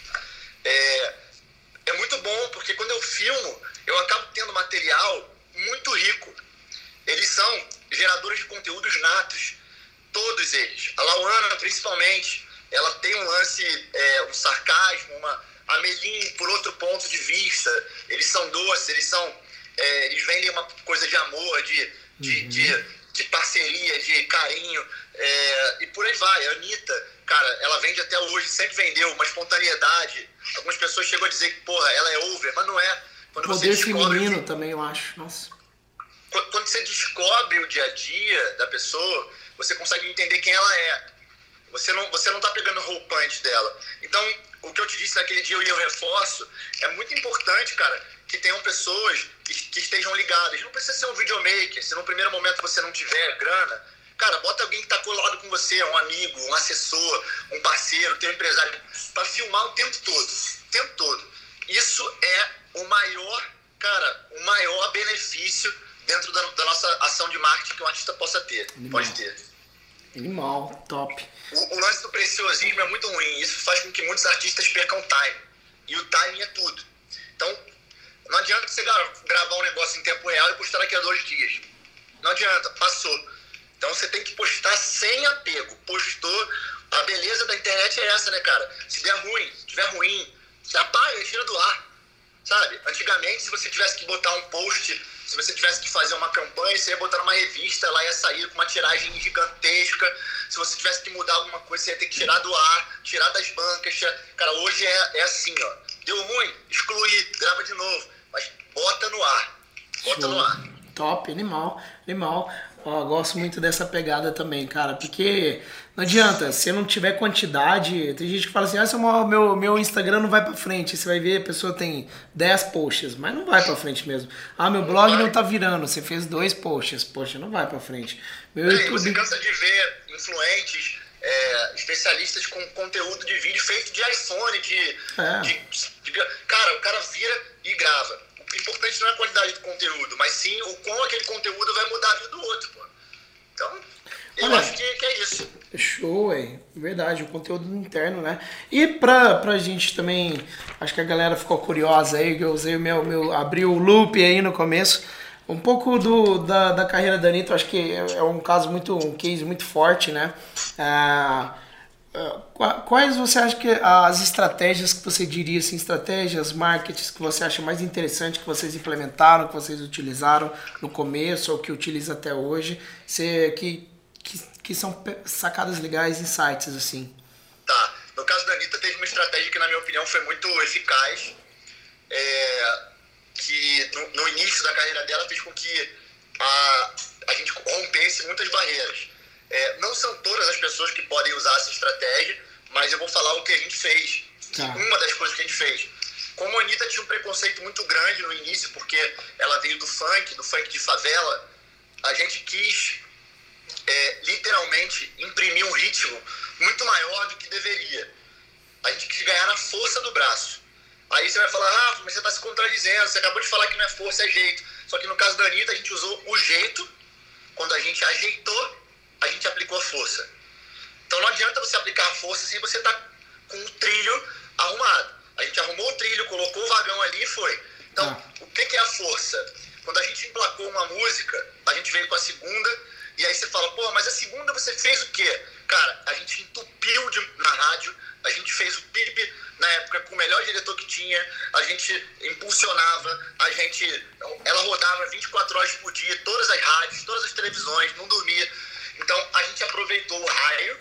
É, é muito bom, porque quando eu filmo, eu acabo tendo material muito rico. Eles são geradores de conteúdos natos, todos eles. A Lauana, principalmente, ela tem um lance, é, um sarcasmo, uma Amelim, por outro ponto de vista. Eles são doces, eles são. É, eles vendem uma coisa de amor, de, de, uhum. de, de, parceria, de carinho. É, e por aí vai. A Anitta, cara, ela vende até hoje, sempre vendeu, uma espontaneidade. Algumas pessoas chegam a dizer que, porra, ela é over, mas não é. Quando Poder feminino que, também, eu acho. Nossa. Quando, quando você descobre o dia a dia da pessoa, você consegue entender quem ela é. Você não, você não tá pegando roupante dela. Então, o que eu te disse naquele dia e eu reforço, é muito importante, cara, que tenham pessoas que, que estejam ligadas. Não precisa ser um videomaker. Se no primeiro momento você não tiver grana, cara, bota alguém que tá colado com você, um amigo, um assessor, um parceiro, teu empresário, para filmar o tempo todo. O tempo todo. Isso é o maior, cara, o maior benefício dentro da, da nossa ação de marketing que um artista possa ter. Animal. Pode ter. Animal, top. O, lance do preciosismo é muito ruim. Isso faz com que muitos artistas percam time. E o timing é tudo. Então, não adianta você gravar um negócio em tempo real e postar daqui a dois dias. Não adianta, passou. Então você tem que postar sem apego. Postou. A beleza da internet é essa, né, cara? Se der ruim, se tiver ruim, você apaga, tira do ar. Sabe? Antigamente, se você tivesse que botar um post, se você tivesse que fazer uma campanha, você ia botar numa revista, ela ia sair com uma tiragem gigantesca. Se você tivesse que mudar alguma coisa, você ia ter que tirar do ar, tirar das bancas. Cara, hoje é, é assim, ó. Deu ruim, excluir, grava de novo. Mas bota no ar. Bota Show. no ar. Top, animal, animal. Ó, gosto muito dessa pegada também, cara, porque não adianta, se não tiver quantidade, tem gente que fala assim, ah, meu, meu, meu Instagram não vai pra frente, você vai ver, a pessoa tem 10 posts, mas não vai pra frente mesmo. Ah, meu blog não tá virando, você fez dois posts, poxa, não vai pra frente. Meu Sim, YouTube... Você cansa de ver influentes, é, especialistas com conteúdo de vídeo feito de iPhone, de, é. de, de, Cara, o cara vira e grava importante não é a qualidade do conteúdo, mas sim o como aquele conteúdo vai mudar a vida do outro, pô. Então, eu Olha, acho que, que, é isso. Show, é verdade, o conteúdo interno, né? E pra, pra gente também, acho que a galera ficou curiosa aí, que eu usei o meu, meu abri o loop aí no começo. Um pouco do, da, da carreira da Anitta, acho que é, é um caso muito, um case muito forte, né? Ah, Quais você acha que as estratégias que você diria, assim, estratégias, marketings que você acha mais interessante que vocês implementaram, que vocês utilizaram no começo ou que utiliza até hoje, que, que, que são sacadas legais, insights, assim? Tá. No caso da Anitta, teve uma estratégia que, na minha opinião, foi muito eficaz, é, que no, no, início da carreira dela fez com que a, a gente rompesse muitas barreiras. É, não são todas as pessoas que podem usar essa estratégia, mas eu vou falar o que a gente fez. Tá. Uma das coisas que a gente fez. Como a Anitta tinha um preconceito muito grande no início, porque ela veio do funk, do funk de favela, a gente quis é, literalmente imprimir um ritmo muito maior do que deveria. A gente quis ganhar na força do braço. Aí você vai falar, ah, mas você está se contradizendo, você acabou de falar que não é força, é jeito. Só que no caso da Anitta, a gente usou o jeito, quando a gente ajeitou a gente aplicou a força. Então não adianta você aplicar a força se você está com o trilho arrumado. A gente arrumou o trilho, colocou o vagão ali e foi. Então, ah. o que, que é a força? Quando a gente emplacou uma música, a gente veio com a segunda, e aí você fala, pô, mas a segunda você fez o quê? Cara, a gente entupiu de, na rádio, a gente fez o PIB na época com o melhor diretor que tinha, a gente impulsionava, a gente. Ela rodava 24 horas por dia, todas as rádios, todas as televisões, não dormia. Então a gente aproveitou o raio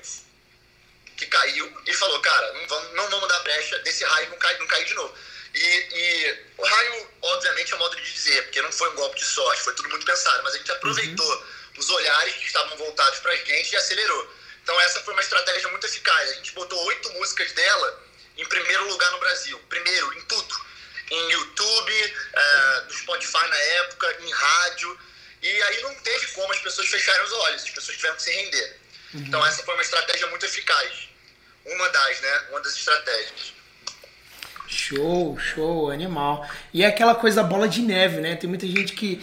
que caiu e falou, cara, não vamos, não vamos dar brecha desse raio não cair, não cair de novo. E, e, o raio, obviamente, é modo de dizer, porque não foi um golpe de sorte, foi tudo muito pensado, mas a gente aproveitou uhum. os olhares que estavam voltados para a gente e acelerou. Então essa foi uma estratégia muito eficaz. A gente botou oito músicas dela em primeiro lugar no Brasil. Primeiro, em tudo. Em YouTube, é, no Spotify na época, em rádio. E aí não teve como as pessoas fecharem os olhos, as pessoas tiveram que se render. Uhum. Então essa foi uma estratégia muito eficaz. Uma das, né? Uma das estratégias. Show, show, animal. E é aquela coisa bola de neve, né? Tem muita gente que,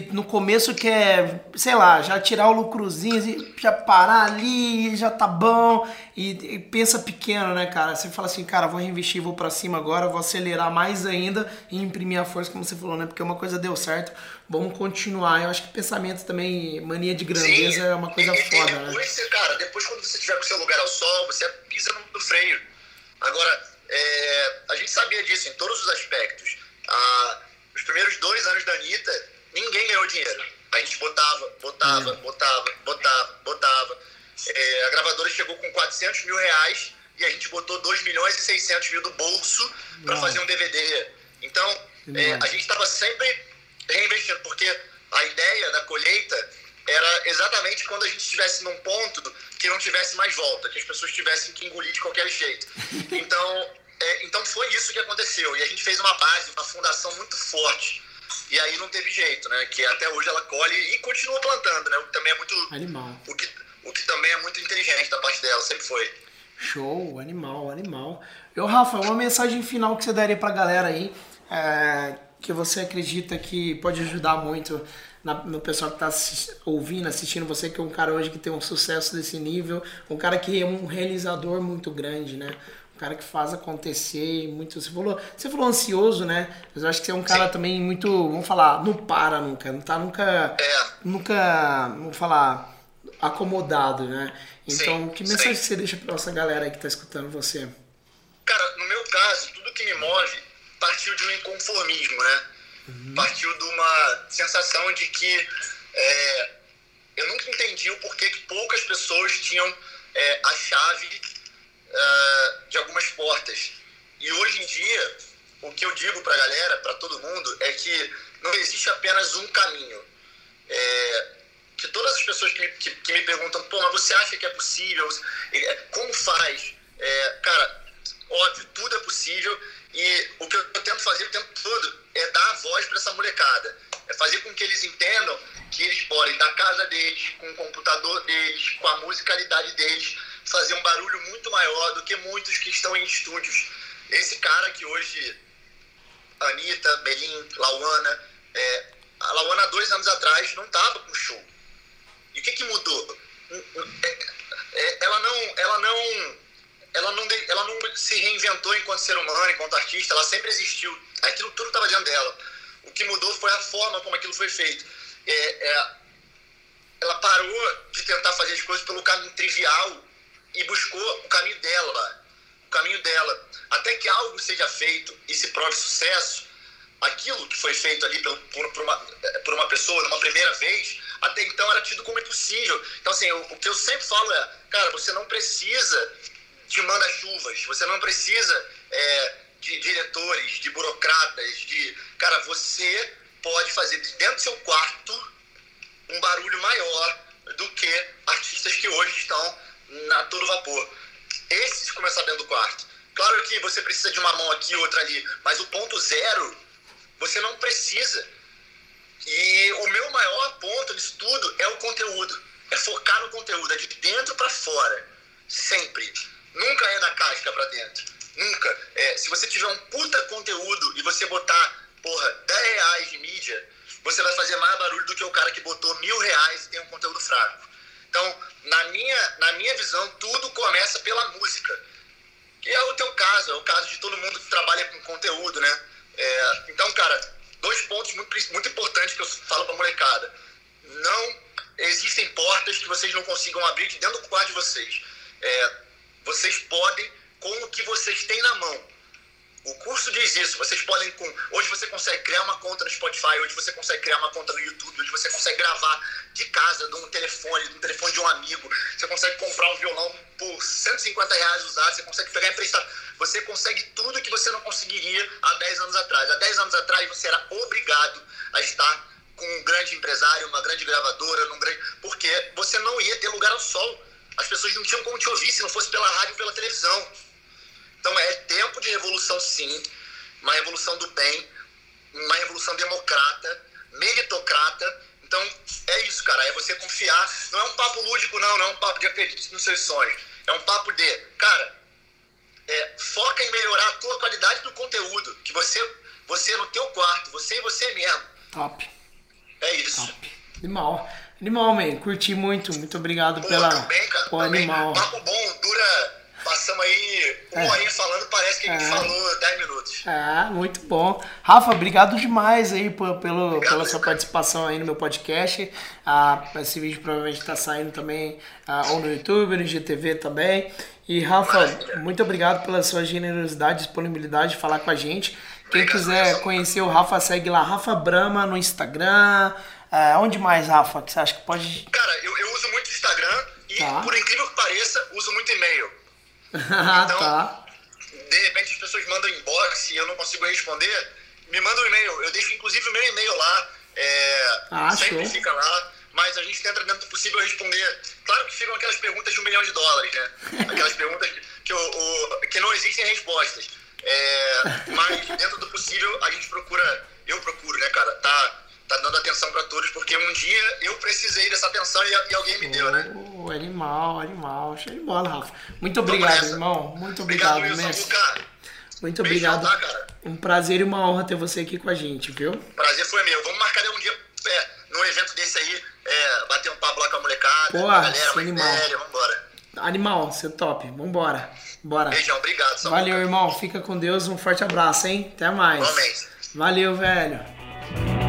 que no começo quer, sei lá, já tirar o lucrozinho, já parar ali, já tá bom. E, e, pensa pequeno, né, cara? Você fala assim, cara, vou reinvestir, vou para cima agora, vou acelerar mais ainda e imprimir a força, como você falou, né? Porque uma coisa deu certo, vamos continuar. Eu acho que pensamento também, mania de grandeza Sim. é uma coisa e, foda, e depois, né? cara, depois quando você tiver com o seu lugar ao sol, você pisa no, no freio. Agora, é, a gente sabia disso em todos os aspectos. Ah, os primeiros dois anos da Anitta, ninguém ganhou dinheiro. A gente botava, botava, uhum. botava, botava, botava. É, a gravadora chegou com 400 mil reais e a gente botou 2 milhões e 600 mil do bolso para fazer um DVD. Então, é, a gente estava sempre reinvestindo, porque a ideia da colheita era exatamente quando a gente estivesse num ponto que não tivesse mais volta, que as pessoas tivessem que engolir de qualquer jeito. Então, é, então foi isso que aconteceu. E a gente fez uma base, uma fundação muito forte. E aí não teve jeito, né? Que até hoje ela colhe e continua plantando, né? O que também é muito. Animal. O que, o que também é muito inteligente da parte dela, sempre foi. Show, animal, animal. Eu, Rafa, uma mensagem final que você daria pra galera aí, é, que você acredita que pode ajudar muito na, no pessoal que está ouvindo, assistindo você, que é um cara hoje que tem um sucesso desse nível, um cara que é um realizador muito grande, né? Um cara que faz acontecer muito. Você falou, você falou ansioso, né? Mas eu acho que você é um cara Sim. também muito, vamos falar, não para nunca, não tá nunca, é. nunca, vamos falar, acomodado, né? Então, Sim. que mensagem Sim. você deixa para nossa galera aí que está escutando você? Cara, no meu caso, tudo que me move partiu de um inconformismo, né? uhum. partiu de uma sensação de que é, eu nunca entendi o porquê que poucas pessoas tinham é, a chave é, de algumas portas. E hoje em dia, o que eu digo para a galera, para todo mundo, é que não existe apenas um caminho. É, que todas as pessoas que me, que, que, me perguntam, pô, mas você acha que é possível? É, como faz? É, cara, óbvio, tudo é possível e o que eu tento fazer o tempo todo é dar voz para essa molecada. É fazer com que eles entendam que eles podem, da casa deles, com o computador deles, com a musicalidade deles, fazer um barulho muito maior do que muitos que estão em estúdios. Esse cara que hoje, Anitta, Belim, Lauana, é, a Lauana, dois anos atrás, não estava com show. E o que, que mudou? É, é, ela não. Ela não ela não, ela não se reinventou enquanto ser humano, enquanto artista, ela sempre existiu. Aquilo tudo estava dentro dela. O que mudou foi a forma como aquilo foi feito. É, é, ela parou de tentar fazer as coisas pelo caminho trivial e buscou o caminho dela. O caminho dela. Até que algo seja feito e se prove sucesso, aquilo que foi feito ali por, por, uma, por uma pessoa numa primeira vez, até então era tido como impossível. Então, assim, o, o que eu sempre falo é, cara, você não precisa de manda-chuvas, você não precisa é, de diretores, de burocratas, de. Cara, você pode fazer dentro do seu quarto um barulho maior do que artistas que hoje estão na todo vapor. Esses começar dentro do quarto. Claro que você precisa de uma mão aqui, outra ali, mas o ponto zero, você não precisa. E o meu maior ponto nisso tudo é o conteúdo. É focar no conteúdo, é de dentro para fora. Sempre. Nunca é da casca para dentro. Nunca. É, se você tiver um puta conteúdo e você botar, porra, 10 reais de mídia, você vai fazer mais barulho do que o cara que botou mil reais e tem um conteúdo fraco. Então, na minha, na minha visão, tudo começa pela música. Que é o teu caso, é o caso de todo mundo que trabalha com conteúdo, né? É, então, cara, dois pontos muito, muito importantes que eu falo pra molecada. Não existem portas que vocês não consigam abrir de dentro do quarto de vocês. É, vocês podem com o que vocês têm na mão. O curso diz isso. Vocês podem. Com... Hoje você consegue criar uma conta no Spotify, hoje você consegue criar uma conta no YouTube, hoje você consegue gravar de casa, de um telefone, de um telefone de um amigo. Você consegue comprar um violão por 150 reais usado, você consegue pegar emprestado. Você consegue tudo que você não conseguiria há 10 anos atrás. Há 10 anos atrás você era obrigado a estar com um grande empresário, uma grande gravadora, num grande... porque você não ia ter lugar ao sol. As pessoas não tinham como te ouvir se não fosse pela rádio ou pela televisão. Então é tempo de revolução sim, uma revolução do bem, uma revolução democrata, meritocrata. Então é isso, cara, é você confiar. Não é um papo lúdico, não, não é um papo de acredite nos seus sonhos. É um papo de, cara, é, foca em melhorar a tua qualidade do conteúdo, que você, você no teu quarto, você e você mesmo. Top. É isso. Top. Animal. Animal, man. Curti muito. Muito obrigado Pô, pela. também, cara. Pô, também. animal. Papo bom. Passamos aí um É. horinha falando, parece que a gente É. falou 10 minutos. Ah, muito bom. Rafa, obrigado demais aí por- pelo, Obrigado, pela sua cara. participação aí no meu podcast. Ah, esse vídeo provavelmente está saindo também ah, ou no YouTube, no GTV também. E Rafa, Maravilha. muito obrigado pela sua generosidade, disponibilidade de falar com a gente. Quem Obrigado, quiser Nelson. conhecer o Rafa, segue lá, Rafa Brama no Instagram. Ah, onde mais, Rafa? Que você acha que pode. Cara, eu, eu uso muito Instagram e, Tá. por incrível que pareça, uso muito e-mail. Ah, Então, tá. De repente as pessoas mandam inbox e eu não consigo responder, me manda um e-mail. Eu deixo inclusive o meu e-mail lá. é, Ah, sempre show. fica lá. Mas a gente tenta, dentro do possível, responder. Claro que ficam aquelas perguntas de um milhão de dólares, né? Aquelas perguntas que, o, o- que não existem respostas. É, mas dentro do possível, a gente procura, eu procuro, né, cara? Tá, tá dando atenção pra todos, porque um dia eu precisei dessa atenção e, e alguém me deu, né? Oh, animal, animal. Show de bola, Rafa. Muito obrigado, irmão. Muito Obrigado, obrigado, mestre. Muito obrigado. tá? Um prazer e uma honra ter você aqui com a gente, viu? Prazer foi meu. Vamos marcar um dia, é, num evento desse aí, é, bater um papo lá com a molecada, Pô, com a galera mais animal. velha, vambora. Animal, você é top. Vambora. Bora. Beijão, obrigado. Valeu, irmão. Fica com Deus. Um forte abraço, hein? Até mais. Igualmente. Valeu, velho.